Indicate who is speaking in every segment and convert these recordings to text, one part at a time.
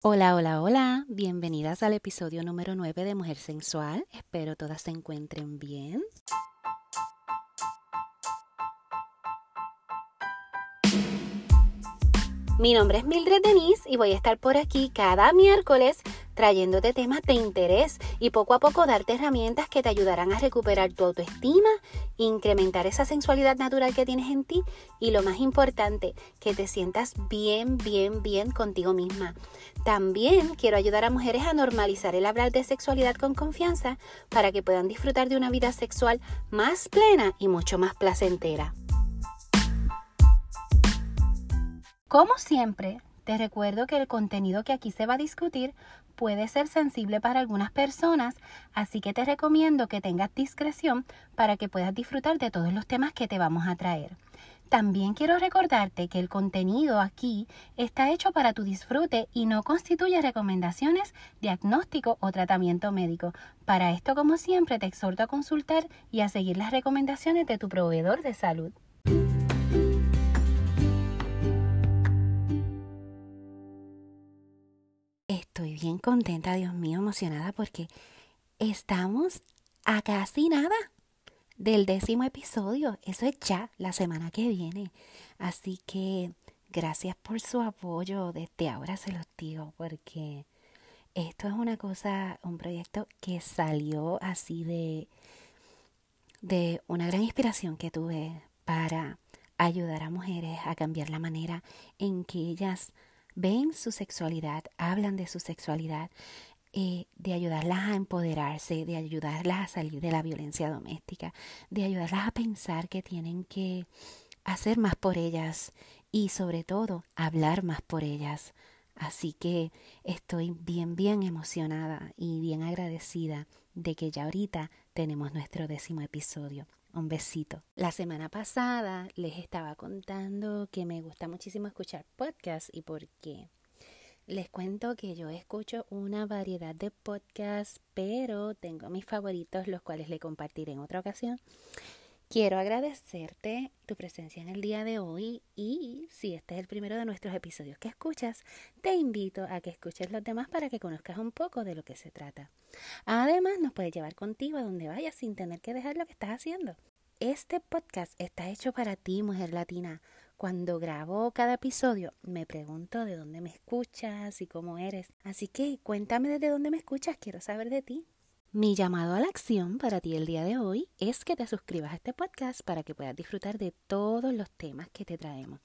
Speaker 1: Hola, hola, hola, bienvenidas al episodio número 9 de Mujer Sensual. Espero todas se encuentren bien. Mi nombre es Mildred Denise y voy a estar por aquí cada miércoles trayéndote temas de interés y poco a poco darte herramientas que te ayudarán a recuperar tu autoestima, incrementar esa sensualidad natural que tienes en ti y lo más importante, que te sientas bien, bien, bien contigo misma. También quiero ayudar a mujeres a normalizar el hablar de sexualidad con confianza para que puedan disfrutar de una vida sexual más plena y mucho más placentera. Como siempre, te recuerdo que el contenido que aquí se va a discutir puede ser sensible para algunas personas, así que te recomiendo que tengas discreción para que puedas disfrutar de todos los temas que te vamos a traer. También quiero recordarte que el contenido aquí está hecho para tu disfrute y no constituye recomendaciones, diagnóstico o tratamiento médico. Para esto, como siempre, te exhorto a consultar y a seguir las recomendaciones de tu proveedor de salud. Bien contenta, Dios mío, emocionada porque estamos a casi nada del décimo episodio. Eso es ya la semana que viene. Así que gracias por su apoyo. Desde ahora se los digo porque esto es una cosa, un proyecto que salió así de, de una gran inspiración que tuve para ayudar a mujeres a cambiar la manera en que ellas ven su sexualidad, hablan de su sexualidad, eh, de ayudarlas a empoderarse, de ayudarlas a salir de la violencia doméstica, de ayudarlas a pensar que tienen que hacer más por ellas y sobre todo hablar más por ellas. Así que estoy bien, bien emocionada y bien agradecida de que ya ahorita tenemos nuestro décimo episodio. Un besito. La semana pasada les estaba contando que me gusta muchísimo escuchar podcasts y por qué. Les cuento que yo escucho una variedad de podcasts, pero tengo mis favoritos, los cuales le compartiré en otra ocasión. Quiero agradecerte tu presencia en el día de hoy y si este es el primero de nuestros episodios que escuchas, te invito a que escuches los demás para que conozcas un poco de lo que se trata. Además, nos puedes llevar contigo a donde vayas sin tener que dejar lo que estás haciendo. Este podcast está hecho para ti, mujer latina. Cuando grabo cada episodio, me pregunto de dónde me escuchas y cómo eres. Así que cuéntame desde dónde me escuchas, quiero saber de ti. Mi llamado a la acción para ti el día de hoy es que te suscribas a este podcast para que puedas disfrutar de todos los temas que te traemos.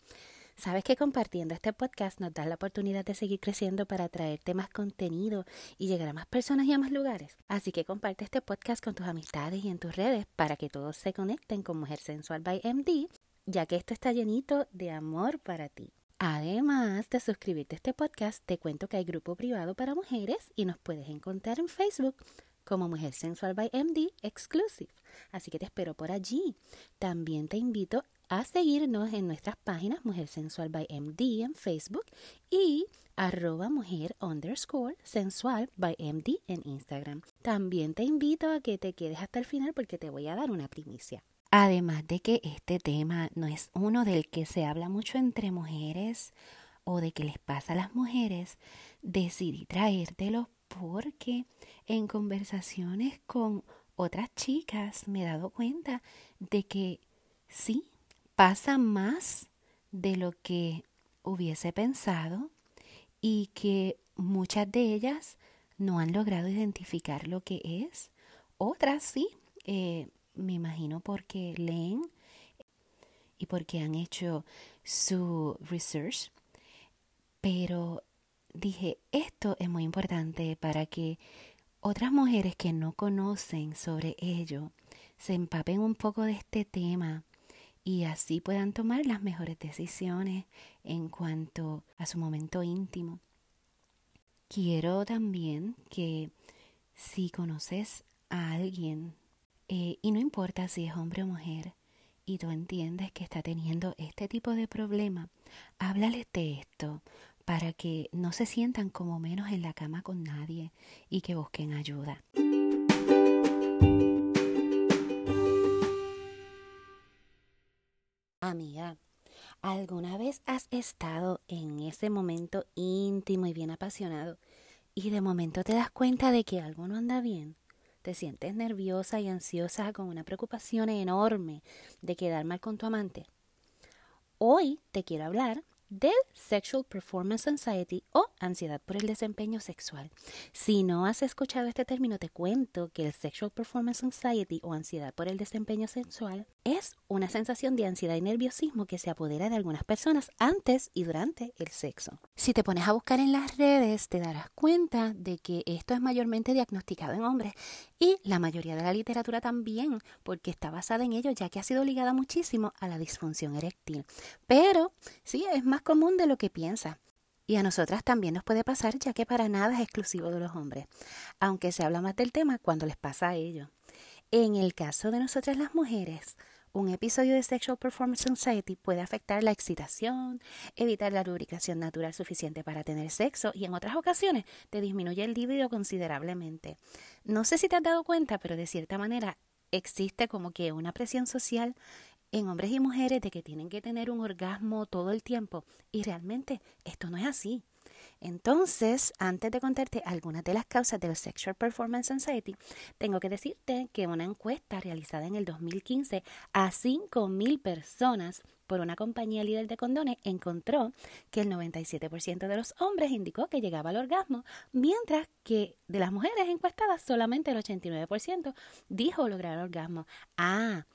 Speaker 1: Sabes que compartiendo este podcast nos da la oportunidad de seguir creciendo para traerte más contenido y llegar a más personas y a más lugares. Así que comparte este podcast con tus amistades y en tus redes para que todos se conecten con Mujer Sensual by MD, ya que esto está llenito de amor para ti. Además de suscribirte a este podcast, te cuento que hay grupo privado para mujeres y nos puedes encontrar en Facebook como Mujer Sensual by MD Exclusive. Así que te espero por allí. También te invito a seguirnos en nuestras páginas Mujer Sensual by MD en Facebook y arroba mujer underscore sensual by MD en Instagram. También te invito a que te quedes hasta el final porque te voy a dar una primicia. Además de que este tema no es uno del que se habla mucho entre mujeres o de que les pasa a las mujeres, decidí traértelo porque en conversaciones con otras chicas me he dado cuenta de que sí, pasa más de lo que hubiese pensado y que muchas de ellas no han logrado identificar lo que es. Otras sí, eh, me imagino porque leen y porque han hecho su research, pero dije, esto es muy importante para que otras mujeres que no conocen sobre ello se empapen un poco de este tema y así puedan tomar las mejores decisiones en cuanto a su momento íntimo. Quiero también que si conoces a alguien, eh, y no importa si es hombre o mujer, y tú entiendes que está teniendo este tipo de problema, háblales de esto, para que no se sientan como menos en la cama con nadie y que busquen ayuda. Amiga, ¿Alguna vez has estado en ese momento íntimo y bien apasionado y de momento te das cuenta de que algo no anda bien? Te sientes nerviosa y ansiosa con una preocupación enorme de quedar mal con tu amante. Hoy te quiero hablar del Sexual Performance Anxiety o ansiedad por el desempeño sexual. Si no has escuchado este término, te cuento que el Sexual Performance Anxiety o ansiedad por el desempeño sexual es una sensación de ansiedad y nerviosismo que se apodera de algunas personas antes y durante el sexo. Si te pones a buscar en las redes, te darás cuenta de que esto es mayormente diagnosticado en hombres y la mayoría de la literatura también, porque está basada en ello, ya que ha sido ligada muchísimo a la disfunción eréctil. Pero sí, es más común de lo que piensa. Y a nosotras también nos puede pasar, ya que para nada es exclusivo de los hombres, aunque se habla más del tema cuando les pasa a ellos. En el caso de nosotras las mujeres, un episodio de Sexual Performance Anxiety puede afectar la excitación, evitar la lubricación natural suficiente para tener sexo y en otras ocasiones te disminuye el libido considerablemente. No sé si te has dado cuenta, pero de cierta manera existe como que una presión social en hombres y mujeres de que tienen que tener un orgasmo todo el tiempo y realmente esto no es así. Entonces, antes de contarte algunas de las causas del Sexual Performance Anxiety, tengo que decirte que una encuesta realizada en el 2015 a 5.000 personas por una compañía líder de condones encontró que el 97% de los hombres indicó que llegaba al orgasmo, mientras que de las mujeres encuestadas solamente el 89% dijo lograr orgasmo. Ah,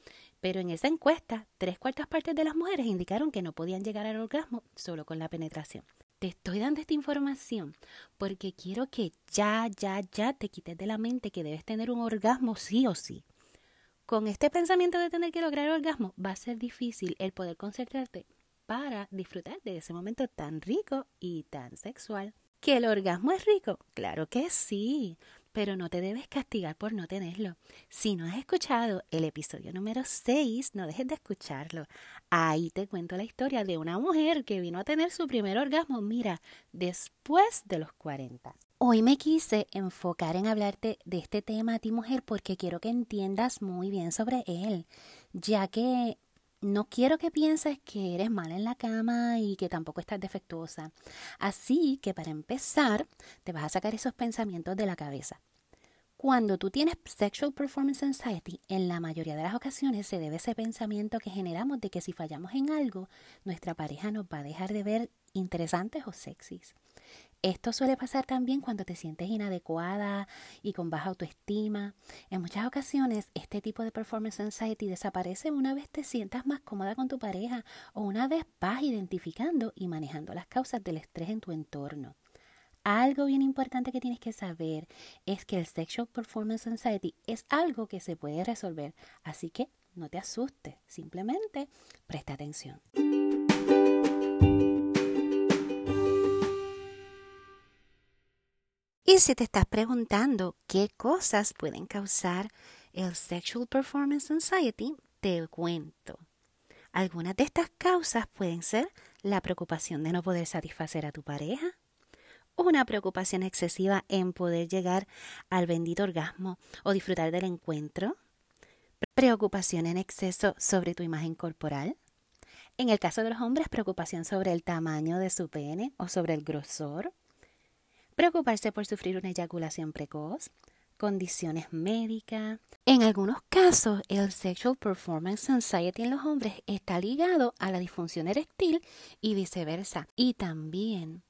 Speaker 1: pero en esa encuesta, tres cuartas partes de las mujeres indicaron que no podían llegar al orgasmo solo con la penetración. Te estoy dando esta información porque quiero que ya, ya, ya te quites de la mente que debes tener un orgasmo sí o sí. Con este pensamiento de tener que lograr el orgasmo va a ser difícil el poder concentrarte para disfrutar de ese momento tan rico y tan sexual. ¿Que el orgasmo es rico? Claro que sí, pero no te debes castigar por no tenerlo. Si no has escuchado el episodio número 6, no dejes de escucharlo. Ahí te cuento la historia de una mujer que vino a tener su primer orgasmo, mira, después de los 40. Hoy me quise enfocar en hablarte de este tema a ti mujer porque quiero que entiendas muy bien sobre él, ya que no quiero que pienses que eres mala en la cama y que tampoco estás defectuosa. Así que para empezar, te vas a sacar esos pensamientos de la cabeza. Cuando tú tienes Sexual Performance Anxiety, en la mayoría de las ocasiones se debe ese pensamiento que generamos de que si fallamos en algo, nuestra pareja nos va a dejar de ver interesantes o sexys. Esto suele pasar también cuando te sientes inadecuada y con baja autoestima. En muchas ocasiones, este tipo de performance anxiety desaparece una vez te sientas más cómoda con tu pareja o una vez vas identificando y manejando las causas del estrés en tu entorno. Algo bien importante que tienes que saber es que el Sexual Performance Anxiety es algo que se puede resolver, así que no te asustes, simplemente presta atención. Y si te estás preguntando qué cosas pueden causar el Sexual Performance Anxiety, te cuento. Algunas de estas causas pueden ser la preocupación de no poder satisfacer a tu pareja, una preocupación excesiva en poder llegar al bendito orgasmo o disfrutar del encuentro, preocupación en exceso sobre tu imagen corporal, en el caso de los hombres, preocupación sobre el tamaño de su pene o sobre el grosor, preocuparse por sufrir una eyaculación precoz, condiciones médicas. En algunos casos, el Sexual Performance Anxiety en los hombres está ligado a la disfunción eréctil y viceversa. Y también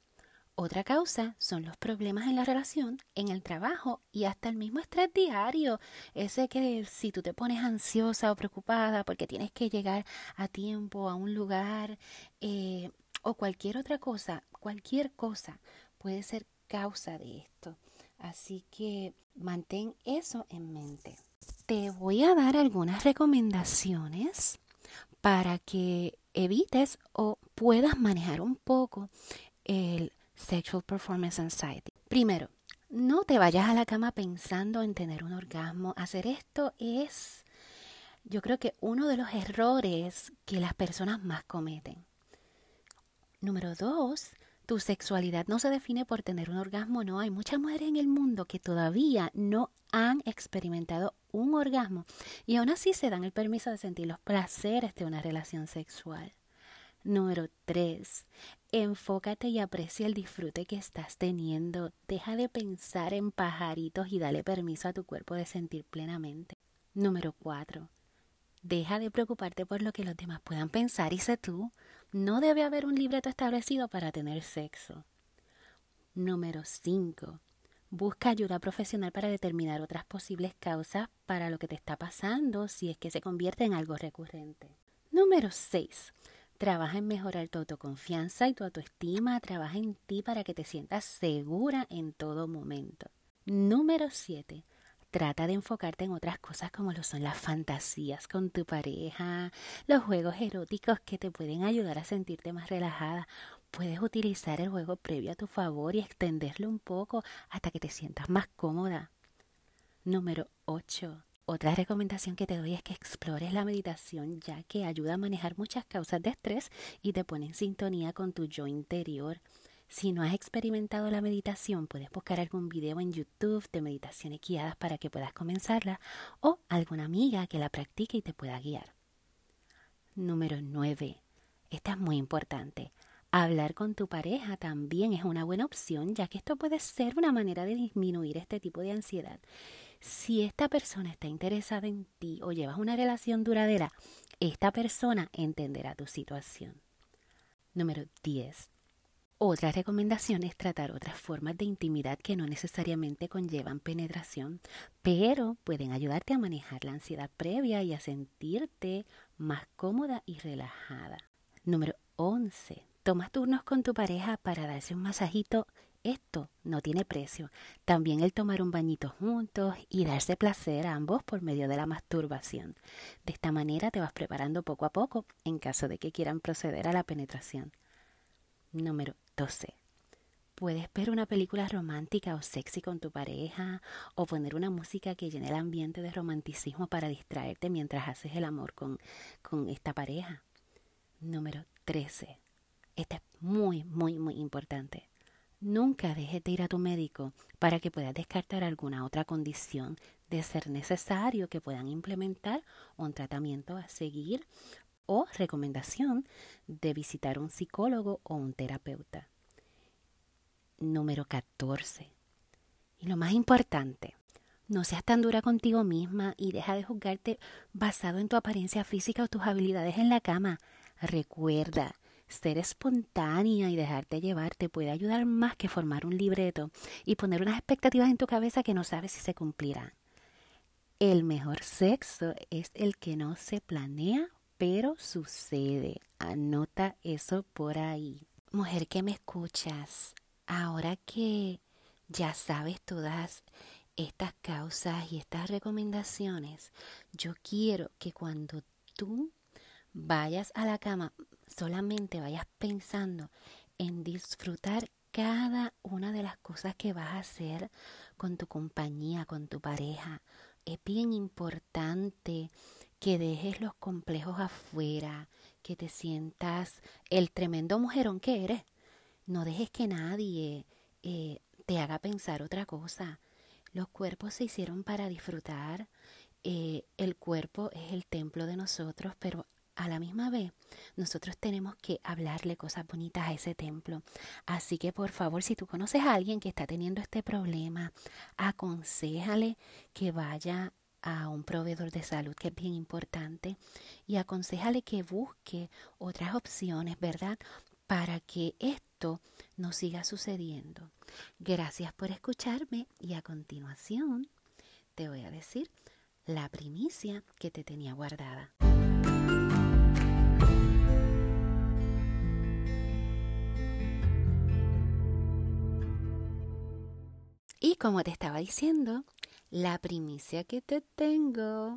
Speaker 1: otra causa son los problemas en la relación, en el trabajo y hasta el mismo estrés diario. Ese que si tú te pones ansiosa o preocupada porque tienes que llegar a tiempo a un lugar eh, o cualquier otra cosa, cualquier cosa puede ser causa de esto. Así que mantén eso en mente. Te voy a dar algunas recomendaciones para que evites o puedas manejar un poco el Sexual Performance Anxiety. Primero, no te vayas a la cama pensando en tener un orgasmo. Hacer esto es, yo creo que uno de los errores que las personas más cometen. Número dos, tu sexualidad no se define por tener un orgasmo, no. Hay muchas mujeres en el mundo que todavía no han experimentado un orgasmo y aún así se dan el permiso de sentir los placeres de una relación sexual. Número 3. Enfócate y aprecia el disfrute que estás teniendo. Deja de pensar en pajaritos y dale permiso a tu cuerpo de sentir plenamente. Número 4. Deja de preocuparte por lo que los demás puedan pensar y sé tú. No debe haber un libreto establecido para tener sexo. Número 5. Busca ayuda profesional para determinar otras posibles causas para lo que te está pasando si es que se convierte en algo recurrente. Número 6. Trabaja en mejorar tu autoconfianza y tu autoestima. Trabaja en ti para que te sientas segura en todo momento. Número 7. Trata de enfocarte en otras cosas como lo son las fantasías con tu pareja, los juegos eróticos que te pueden ayudar a sentirte más relajada Puedes utilizar el juego previo a tu favor y extenderlo un poco hasta que te sientas más cómoda. Número 8. Otra recomendación que te doy es que explores la meditación ya que ayuda a manejar muchas causas de estrés y te pone en sintonía con tu yo interior. Si no has experimentado la meditación, puedes buscar algún video en YouTube de meditaciones guiadas para que puedas comenzarla o alguna amiga que la practique y te pueda guiar. Número 9. Esta es muy importante. Hablar con tu pareja también es una buena opción, ya que esto puede ser una manera de disminuir este tipo de ansiedad. Si esta persona está interesada en ti o llevas una relación duradera, esta persona entenderá tu situación. Número 10. Otra recomendación es tratar otras formas de intimidad que no necesariamente conllevan penetración, pero pueden ayudarte a manejar la ansiedad previa y a sentirte más cómoda y relajada. Número 11 tomas turnos con tu pareja para darse un masajito, esto no tiene precio. También el tomar un bañito juntos y darse placer a ambos por medio de la masturbación. De esta manera te vas preparando poco a poco en caso de que quieran proceder a la penetración. Número 12. Puedes ver una película romántica o sexy con tu pareja o poner una música que llene el ambiente de romanticismo para distraerte mientras haces el amor con, con esta pareja. Número 13 esta es muy, muy, muy importante. Nunca dejes de ir a tu médico para que puedas descartar alguna otra condición de ser necesario que puedan implementar un tratamiento a seguir o recomendación de visitar un psicólogo o un terapeuta. Número 14. Y lo más importante, no seas tan dura contigo misma y deja de juzgarte basado en tu apariencia física o tus habilidades en la cama. Recuerda ser espontánea y dejarte llevar te puede ayudar más que formar un libreto y poner unas expectativas en tu cabeza que no sabes si se cumplirán. El mejor sexo es el que no se planea, pero sucede. Anota eso por ahí. Mujer que me escuchas, ahora que ya sabes todas estas causas y estas recomendaciones, yo quiero que cuando tú vayas a la cama, solamente vayas pensando en disfrutar cada una de las cosas que vas a hacer con tu compañía, con tu pareja. Es bien importante que dejes los complejos afuera, que te sientas el tremendo mujerón que eres. No dejes que nadie eh, te haga pensar otra cosa. Los cuerpos se hicieron para disfrutar. Eh, el cuerpo es el templo de nosotros, pero a la misma vez, nosotros tenemos que hablarle cosas bonitas a ese templo. Así que por favor, si tú conoces a alguien que está teniendo este problema, aconsejale que vaya a un proveedor de salud, que es bien importante, y aconsejale que busque otras opciones, ¿verdad? Para que esto no siga sucediendo. Gracias por escucharme y a continuación te voy a decir la primicia que te tenía guardada. Y como te estaba diciendo, la primicia que te tengo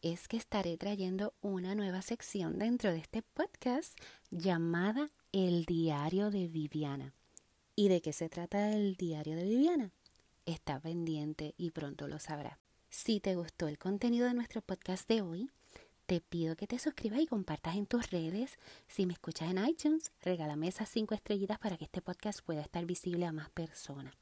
Speaker 1: es que estaré trayendo una nueva sección dentro de este podcast llamada El Diario de Viviana. ¿Y de qué se trata el Diario de Viviana? Está pendiente y pronto lo sabrá. Si te gustó el contenido de nuestro podcast de hoy, te pido que te suscribas y compartas en tus redes. Si me escuchas en iTunes, regálame esas cinco estrellitas para que este podcast pueda estar visible a más personas.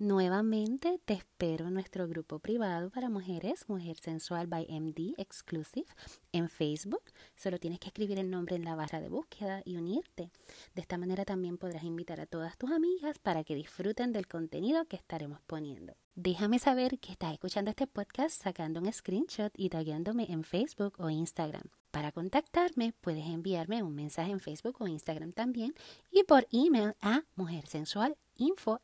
Speaker 1: Nuevamente te espero en nuestro grupo privado para mujeres, Mujer Sensual by MD Exclusive, en Facebook. Solo tienes que escribir el nombre en la barra de búsqueda y unirte. De esta manera también podrás invitar a todas tus amigas para que disfruten del contenido que estaremos poniendo. Déjame saber que estás escuchando este podcast sacando un screenshot y tagueándome en Facebook o Instagram. Para contactarme puedes enviarme un mensaje en Facebook o Instagram también y por email a mujersensualinfo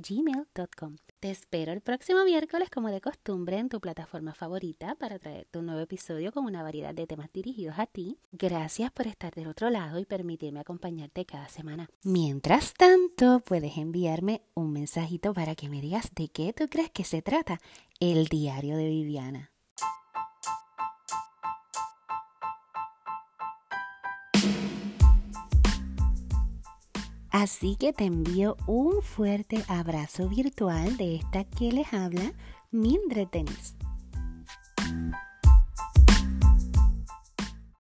Speaker 1: gmail.com. Te espero el próximo miércoles como de costumbre en tu plataforma favorita para traerte un nuevo episodio con una variedad de temas dirigidos a ti. Gracias por estar del otro lado y permitirme acompañarte cada semana. Mientras tanto, puedes enviarme un mensajito para que me digas de qué tú crees que se trata el diario de Viviana. Así que te envío un fuerte abrazo virtual de esta que les habla, Mildred Tenis.